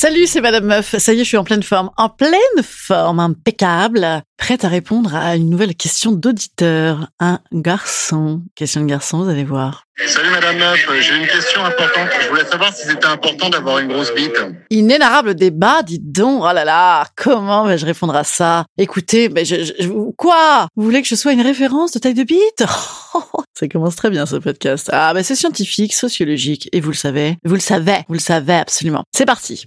Salut, c'est Madame Meuf. Ça y est, je suis en pleine forme. En pleine forme, impeccable. Prête à répondre à une nouvelle question d'auditeur. Un garçon. Question de garçon, vous allez voir. Salut Madame Meuf, j'ai une question importante. Je voulais savoir si c'était important d'avoir une grosse bite. Inénarrable débat, dites donc. Oh là là, comment vais-je répondre à ça? Écoutez, mais je, je- quoi? Vous voulez que je sois une référence de taille de bite? Ça commence très bien ce podcast. Ah, bah c'est scientifique, sociologique, et vous le savez. Vous le savez, vous le savez absolument. C'est parti.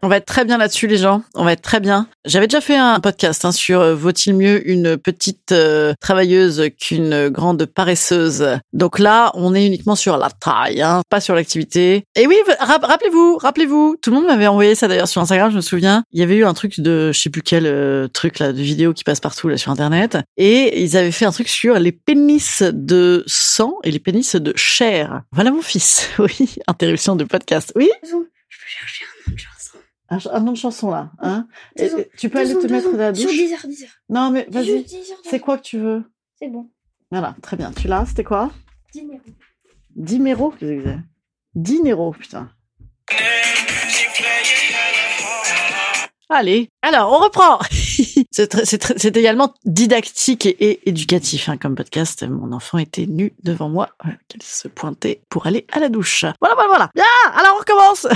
On va être très bien là-dessus, les gens. On va être très bien. J'avais déjà fait un podcast hein, sur euh, vaut-il mieux une petite euh, travailleuse qu'une grande paresseuse. Donc là, on est uniquement sur la taille, hein, pas sur l'activité. Et oui, ra- rappelez-vous, rappelez-vous, tout le monde m'avait envoyé ça d'ailleurs sur Instagram, je me souviens. Il y avait eu un truc de, je sais plus quel euh, truc là, de vidéo qui passe partout là sur Internet, et ils avaient fait un truc sur les pénis de sang et les pénis de chair. Voilà mon fils. Oui, interruption de podcast. Oui? Je peux chercher un. Un, nom de chanson là, hein Et- Tu peux aller te mettre deux dans la douche. Sur 10 heures, 10 heures. Non mais vas-y. juste 10 heures, C'est quoi que tu veux? C'est bon. Voilà, très bien. Tu l'as C'était quoi? Dinero. Diméro Qu'est-ce que c'est? Dinero, putain. Allez, alors on reprend. c'est également didactique et, et éducatif hein, comme podcast. Mon enfant était nu devant moi, euh, qu'elle se pointait pour aller à la douche. Voilà, voilà, voilà. Bien, alors on recommence.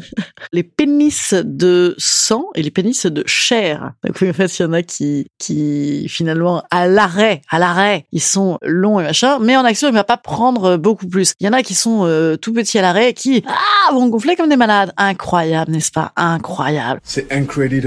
les pénis de sang et les pénis de chair. Donc en fait, il y en a qui, qui finalement à l'arrêt, à l'arrêt, ils sont longs et machin, mais en action, il va pas prendre beaucoup plus. Il y en a qui sont euh, tout petits à l'arrêt, et qui ah, vont gonfler comme des malades. Incroyable, n'est-ce pas? Incroyable. C'est incredible.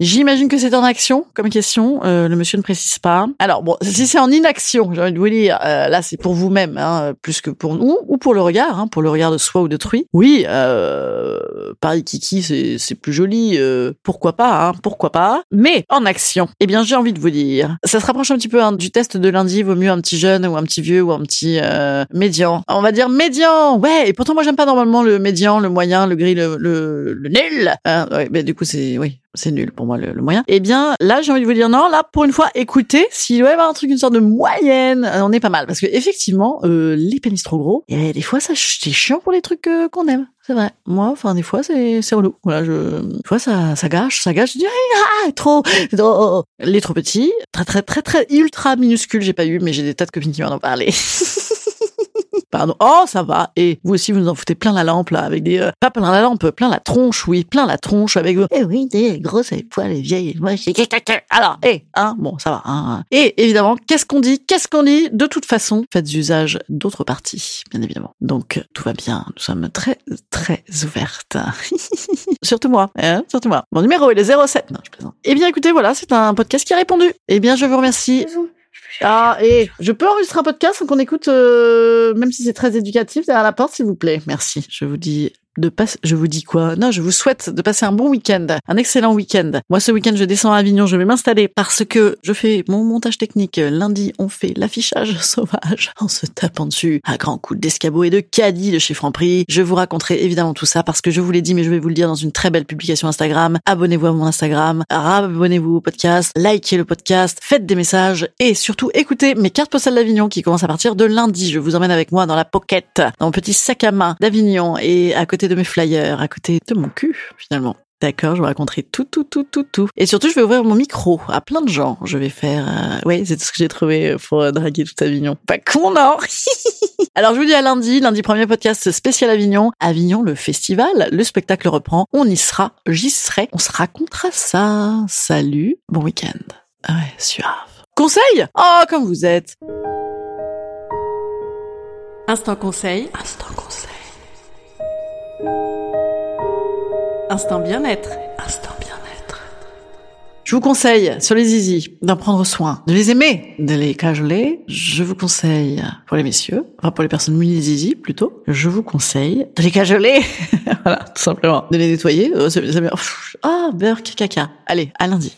J'imagine que c'est en action comme question. Euh, le monsieur ne précise pas. Alors bon, si c'est en inaction, j'ai envie de vous dire, euh, là c'est pour vous-même, hein, plus que pour nous, ou pour le regard, hein, pour le regard de soi ou d'autrui. Oui, euh, Paris Kiki, c'est plus joli. euh, pourquoi pas hein, Pourquoi pas Mais en action, eh bien j'ai envie de vous dire, ça se rapproche un petit peu hein, du test de lundi. Vaut mieux un petit jeune ou un petit vieux ou un petit euh, médian. On va dire médian. Ouais. Et pourtant moi j'aime pas normalement le médian, le moyen, le gris, le le, le nul. Hein, ouais, mais du coup c'est oui, c'est nul pour moi le, le moyen. Eh bien, là, j'ai envie de vous dire non. Là, pour une fois, écoutez, s'il doit y avoir un truc, une sorte de moyenne, euh, on est pas mal. Parce que effectivement, euh, les pénis trop gros, et des fois, ça c'est chiant pour les trucs euh, qu'on aime. C'est vrai. Moi, enfin, des fois, c'est c'est relou. Voilà, je, des fois, ça ça gâche, ça gâche. Je dis ah, trop, trop. Les trop petits, très très très très ultra minuscules, j'ai pas eu, mais j'ai des tas de copines qui m'en ont parlé. Oh, ça va. Et vous aussi, vous nous en foutez plein la lampe, là, avec des... euh, pas plein la lampe, plein la tronche, oui, plein la tronche avec... Euh, eh oui, des grosses avec poils et vieilles. et et- Alors, eh, hein, bon, ça va. Hein. Et évidemment, qu'est-ce qu'on dit? Qu'est-ce qu'on dit? De toute façon, faites usage d'autres parties, bien évidemment. Donc, tout va bien. Nous sommes très, très ouvertes. surtout moi, hein, surtout moi. Mon numéro est le 07. Non, je plaisante. Eh bien, écoutez, voilà, c'est un podcast qui a répondu. Eh bien, je vous remercie. Chercher. Ah, et je peux enregistrer un podcast sans qu'on écoute, euh, même si c'est très éducatif, derrière la porte, s'il vous plaît. Merci. Je vous dis je vous dis quoi? Non, je vous souhaite de passer un bon week-end, un excellent week-end. Moi, ce week-end, je descends à Avignon, je vais m'installer parce que je fais mon montage technique. Lundi, on fait l'affichage sauvage en se tapant dessus à grands coups d'escabeau et de caddie de chez Franprix. Je vous raconterai évidemment tout ça parce que je vous l'ai dit, mais je vais vous le dire dans une très belle publication Instagram. Abonnez-vous à mon Instagram, abonnez-vous au podcast, likez le podcast, faites des messages et surtout écoutez mes cartes postales d'Avignon qui commencent à partir de lundi. Je vous emmène avec moi dans la pocket, dans mon petit sac à main d'Avignon et à côté côté de mes flyers, à côté de mon cul, finalement. D'accord, je vous raconterai tout, tout, tout, tout, tout. Et surtout, je vais ouvrir mon micro à plein de gens. Je vais faire... Euh... Ouais, c'est tout ce que j'ai trouvé pour euh, draguer tout Avignon. Pas con, non Alors, je vous dis à lundi, lundi premier podcast spécial Avignon. Avignon, le festival, le spectacle reprend. On y sera, j'y serai. On se racontera ça. Salut, bon week-end. Ouais, suave. Conseil? Oh, comme vous êtes Instant conseil. Instant conseil. Instant bien-être. Instant bien-être. Je vous conseille, sur les zizi, d'en prendre soin, de les aimer, de les cajoler. Je vous conseille, pour les messieurs, enfin pour les personnes muni zizi plutôt, je vous conseille de les cajoler. voilà, tout simplement. De les nettoyer. Ah, oh, beurre, caca. Allez, à lundi.